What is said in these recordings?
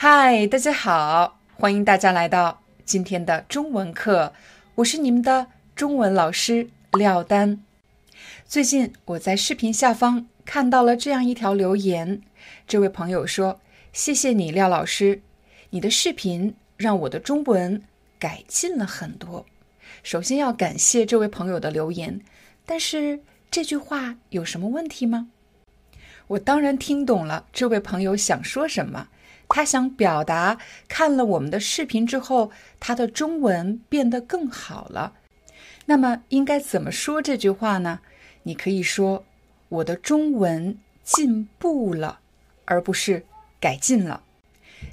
嗨，大家好，欢迎大家来到今天的中文课，我是你们的中文老师廖丹。最近我在视频下方看到了这样一条留言，这位朋友说：“谢谢你，廖老师。”你的视频让我的中文改进了很多。首先要感谢这位朋友的留言，但是这句话有什么问题吗？我当然听懂了这位朋友想说什么。他想表达，看了我们的视频之后，他的中文变得更好了。那么应该怎么说这句话呢？你可以说“我的中文进步了”，而不是改进了。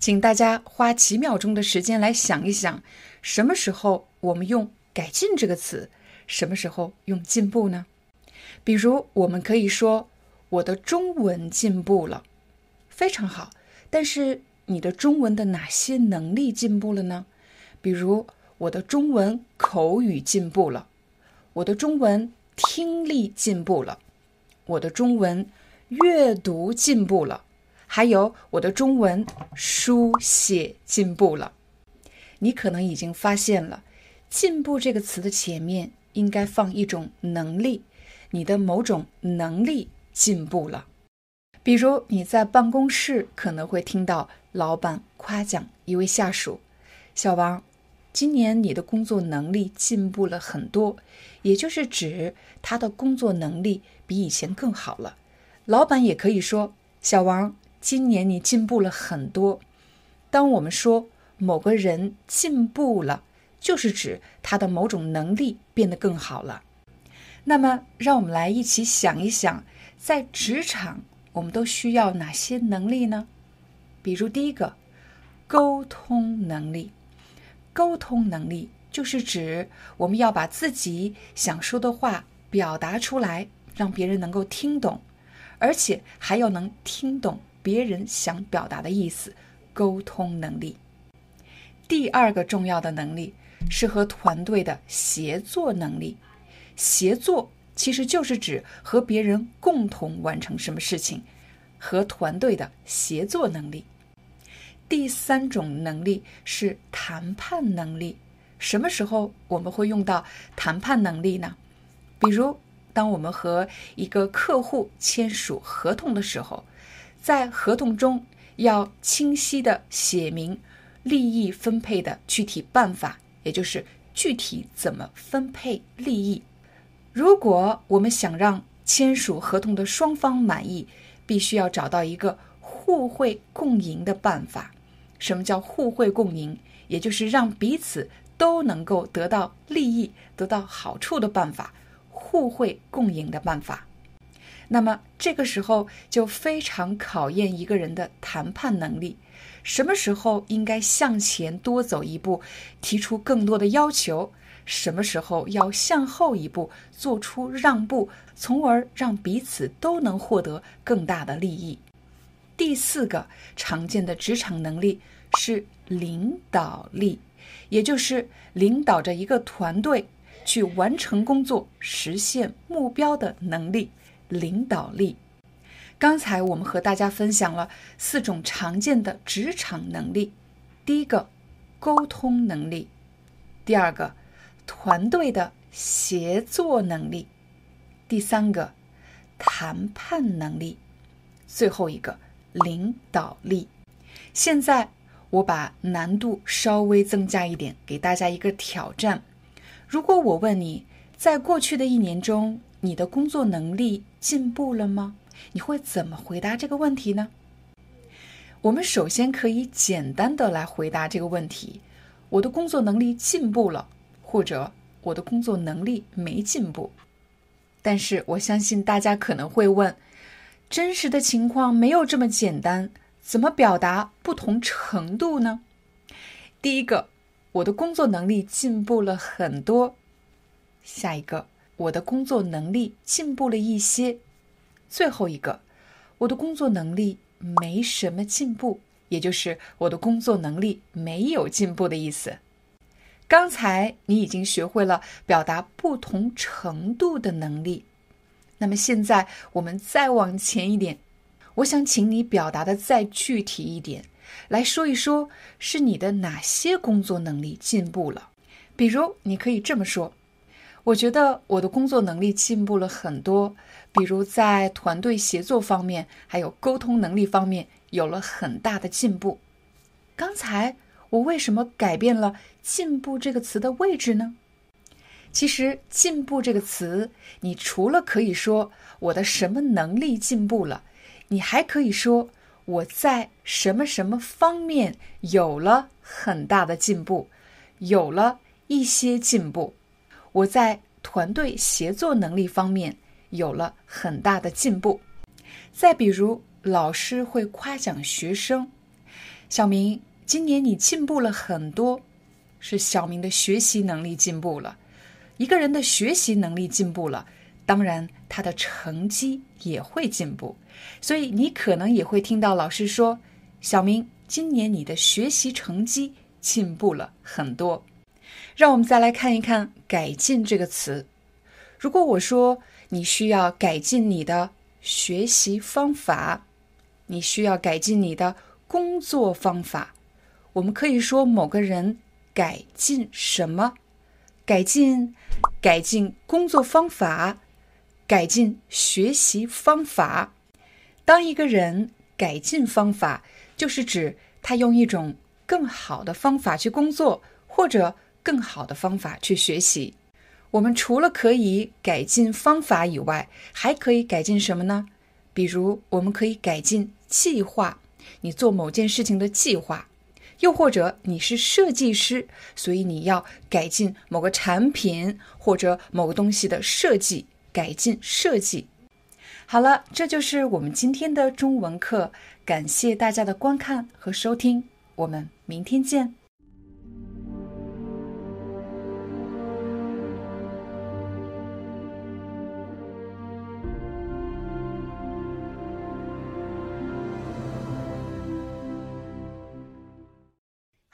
请大家花几秒钟的时间来想一想，什么时候我们用“改进”这个词，什么时候用“进步”呢？比如，我们可以说“我的中文进步了”，非常好。但是，你的中文的哪些能力进步了呢？比如，我的中文口语进步了，我的中文听力进步了，我的中文阅读进步了。还有我的中文书写进步了，你可能已经发现了，“进步”这个词的前面应该放一种能力，你的某种能力进步了。比如你在办公室可能会听到老板夸奖一位下属：“小王，今年你的工作能力进步了很多。”也就是指他的工作能力比以前更好了。老板也可以说：“小王。”今年你进步了很多。当我们说某个人进步了，就是指他的某种能力变得更好了。那么，让我们来一起想一想，在职场我们都需要哪些能力呢？比如第一个，沟通能力。沟通能力就是指我们要把自己想说的话表达出来，让别人能够听懂，而且还要能听懂。别人想表达的意思，沟通能力。第二个重要的能力是和团队的协作能力。协作其实就是指和别人共同完成什么事情，和团队的协作能力。第三种能力是谈判能力。什么时候我们会用到谈判能力呢？比如，当我们和一个客户签署合同的时候。在合同中要清晰的写明利益分配的具体办法，也就是具体怎么分配利益。如果我们想让签署合同的双方满意，必须要找到一个互惠共赢的办法。什么叫互惠共赢？也就是让彼此都能够得到利益、得到好处的办法，互惠共赢的办法。那么这个时候就非常考验一个人的谈判能力。什么时候应该向前多走一步，提出更多的要求？什么时候要向后一步，做出让步，从而让彼此都能获得更大的利益？第四个常见的职场能力是领导力，也就是领导着一个团队去完成工作、实现目标的能力。领导力。刚才我们和大家分享了四种常见的职场能力：第一个，沟通能力；第二个，团队的协作能力；第三个，谈判能力；最后一个，领导力。现在我把难度稍微增加一点，给大家一个挑战。如果我问你，在过去的一年中，你的工作能力进步了吗？你会怎么回答这个问题呢？我们首先可以简单的来回答这个问题：我的工作能力进步了，或者我的工作能力没进步。但是我相信大家可能会问：真实的情况没有这么简单，怎么表达不同程度呢？第一个，我的工作能力进步了很多。下一个，我的工作能力进步了一些。最后一个，我的工作能力没什么进步，也就是我的工作能力没有进步的意思。刚才你已经学会了表达不同程度的能力，那么现在我们再往前一点。我想请你表达的再具体一点，来说一说是你的哪些工作能力进步了。比如，你可以这么说：“我觉得我的工作能力进步了很多，比如在团队协作方面，还有沟通能力方面有了很大的进步。”刚才我为什么改变了“进步”这个词的位置呢？其实，“进步”这个词，你除了可以说我的什么能力进步了。你还可以说我在什么什么方面有了很大的进步，有了一些进步。我在团队协作能力方面有了很大的进步。再比如，老师会夸奖学生：“小明，今年你进步了很多。”是小明的学习能力进步了。一个人的学习能力进步了。当然，他的成绩也会进步，所以你可能也会听到老师说：“小明，今年你的学习成绩进步了很多。”让我们再来看一看“改进”这个词。如果我说你需要改进你的学习方法，你需要改进你的工作方法，我们可以说某个人改进什么？改进，改进工作方法。改进学习方法。当一个人改进方法，就是指他用一种更好的方法去工作，或者更好的方法去学习。我们除了可以改进方法以外，还可以改进什么呢？比如，我们可以改进计划，你做某件事情的计划；又或者你是设计师，所以你要改进某个产品或者某个东西的设计。改进设计，好了，这就是我们今天的中文课。感谢大家的观看和收听，我们明天见。